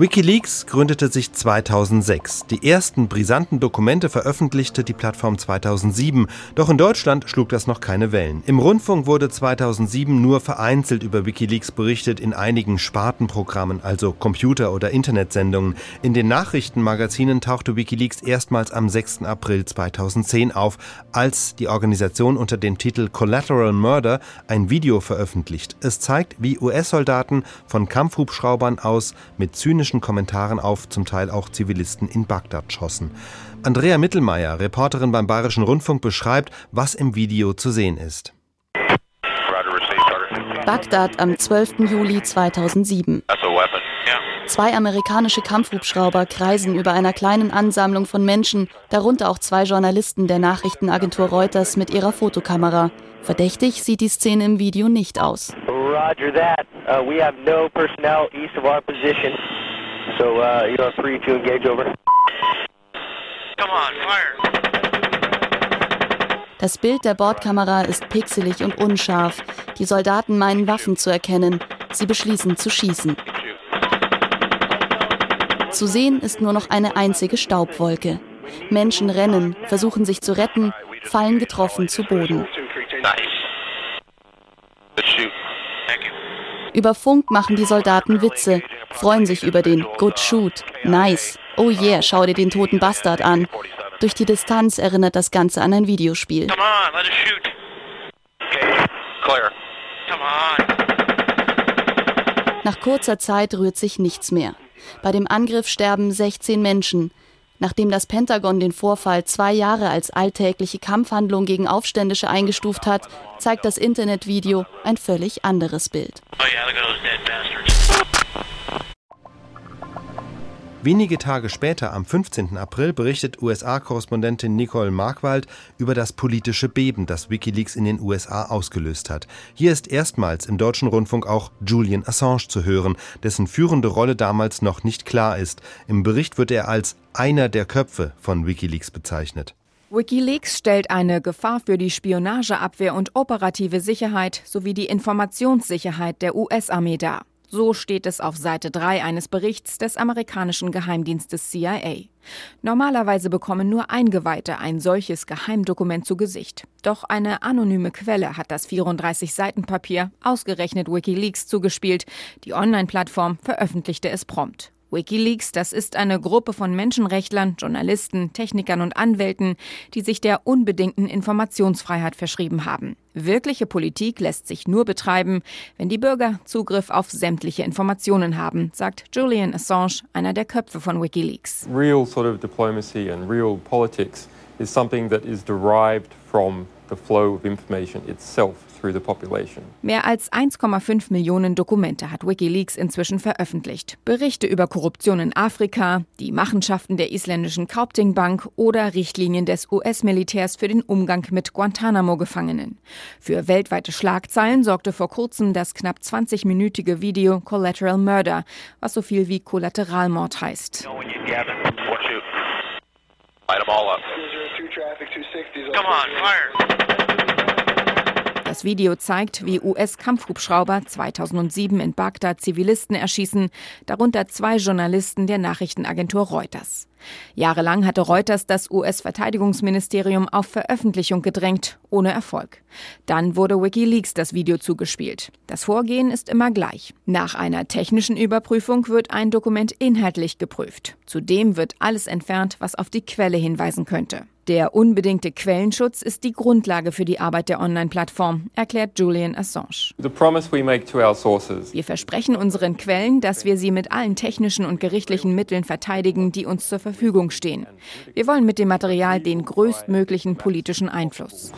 Wikileaks gründete sich 2006. Die ersten brisanten Dokumente veröffentlichte die Plattform 2007, doch in Deutschland schlug das noch keine Wellen. Im Rundfunk wurde 2007 nur vereinzelt über Wikileaks berichtet in einigen Spartenprogrammen, also Computer- oder Internetsendungen. In den Nachrichtenmagazinen tauchte Wikileaks erstmals am 6. April 2010 auf, als die Organisation unter dem Titel Collateral Murder ein Video veröffentlicht. Es zeigt, wie US-Soldaten von Kampfhubschraubern aus mit zynischen kritischen Kommentaren auf zum Teil auch Zivilisten in Bagdad schossen. Andrea Mittelmeier, Reporterin beim Bayerischen Rundfunk, beschreibt, was im Video zu sehen ist. Bagdad am 12. Juli 2007. Zwei amerikanische Kampfhubschrauber kreisen über einer kleinen Ansammlung von Menschen, darunter auch zwei Journalisten der Nachrichtenagentur Reuters mit ihrer Fotokamera. Verdächtig sieht die Szene im Video nicht aus. Roger that. Uh, we have no personnel east of our position. So uh, you are free to engage over. Come on, fire. Das Bild der Bordkamera ist pixelig und unscharf. Die Soldaten meinen Waffen zu erkennen. Sie beschließen zu schießen. Zu sehen ist nur noch eine einzige Staubwolke. Menschen rennen, versuchen sich zu retten, fallen getroffen zu Boden. Über Funk machen die Soldaten Witze, freuen sich über den Good Shoot, Nice, Oh yeah, schau dir den toten Bastard an. Durch die Distanz erinnert das Ganze an ein Videospiel. Come on, let us shoot. Okay, clear. Come on. Nach kurzer Zeit rührt sich nichts mehr. Bei dem Angriff sterben 16 Menschen. Nachdem das Pentagon den Vorfall zwei Jahre als alltägliche Kampfhandlung gegen Aufständische eingestuft hat, zeigt das Internetvideo ein völlig anderes Bild. Oh Wenige Tage später, am 15. April, berichtet USA-Korrespondentin Nicole Markwald über das politische Beben, das Wikileaks in den USA ausgelöst hat. Hier ist erstmals im deutschen Rundfunk auch Julian Assange zu hören, dessen führende Rolle damals noch nicht klar ist. Im Bericht wird er als einer der Köpfe von Wikileaks bezeichnet. Wikileaks stellt eine Gefahr für die Spionageabwehr und operative Sicherheit sowie die Informationssicherheit der US-Armee dar. So steht es auf Seite 3 eines Berichts des amerikanischen Geheimdienstes CIA. Normalerweise bekommen nur Eingeweihte ein solches Geheimdokument zu Gesicht. Doch eine anonyme Quelle hat das 34 Seiten Papier ausgerechnet Wikileaks zugespielt. Die Online-Plattform veröffentlichte es prompt. Wikileaks, das ist eine Gruppe von Menschenrechtlern, Journalisten, Technikern und Anwälten, die sich der unbedingten Informationsfreiheit verschrieben haben. Wirkliche Politik lässt sich nur betreiben, wenn die Bürger Zugriff auf sämtliche Informationen haben, sagt Julian Assange, einer der Köpfe von Wikileaks. Real sort of diplomacy and real politics is something that is derived from the flow of information itself. Mehr als 1,5 Millionen Dokumente hat Wikileaks inzwischen veröffentlicht. Berichte über Korruption in Afrika, die Machenschaften der isländischen Kaupting Bank oder Richtlinien des US-Militärs für den Umgang mit Guantanamo-Gefangenen. Für weltweite Schlagzeilen sorgte vor kurzem das knapp 20-minütige Video Collateral Murder, was so viel wie Kollateralmord heißt. Come on, fire! Das Video zeigt, wie US-Kampfhubschrauber 2007 in Bagdad Zivilisten erschießen, darunter zwei Journalisten der Nachrichtenagentur Reuters. Jahrelang hatte Reuters das US-Verteidigungsministerium auf Veröffentlichung gedrängt, ohne Erfolg. Dann wurde Wikileaks das Video zugespielt. Das Vorgehen ist immer gleich. Nach einer technischen Überprüfung wird ein Dokument inhaltlich geprüft. Zudem wird alles entfernt, was auf die Quelle hinweisen könnte. Der unbedingte Quellenschutz ist die Grundlage für die Arbeit der Online-Plattform, erklärt Julian Assange. Wir versprechen unseren Quellen, dass wir sie mit allen technischen und gerichtlichen Mitteln verteidigen, die uns zur Verfügung stehen. Wir wollen mit dem Material den größtmöglichen politischen Einfluss.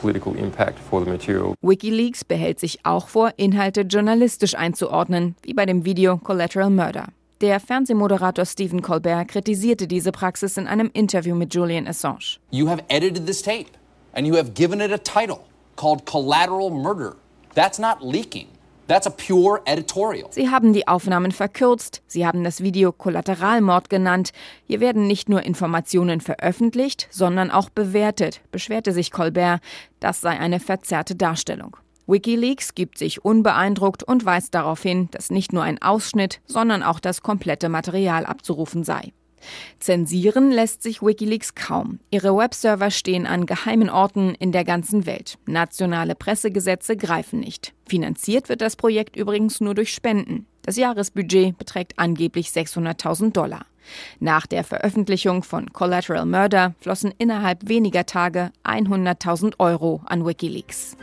Wikileaks behält sich auch vor, Inhalte journalistisch einzuordnen, wie bei dem Video Collateral Murder. Der Fernsehmoderator Stephen Colbert kritisierte diese Praxis in einem Interview mit Julian Assange. You have edited this tape and you have given it a title called Collateral Murder. That's not leaking. That's a pure editorial. Sie haben die Aufnahmen verkürzt. Sie haben das Video Kollateralmord genannt. Hier werden nicht nur Informationen veröffentlicht, sondern auch bewertet, beschwerte sich Colbert. Das sei eine verzerrte Darstellung. Wikileaks gibt sich unbeeindruckt und weist darauf hin, dass nicht nur ein Ausschnitt, sondern auch das komplette Material abzurufen sei. Zensieren lässt sich Wikileaks kaum. Ihre Webserver stehen an geheimen Orten in der ganzen Welt. Nationale Pressegesetze greifen nicht. Finanziert wird das Projekt übrigens nur durch Spenden. Das Jahresbudget beträgt angeblich 600.000 Dollar. Nach der Veröffentlichung von Collateral Murder flossen innerhalb weniger Tage 100.000 Euro an Wikileaks.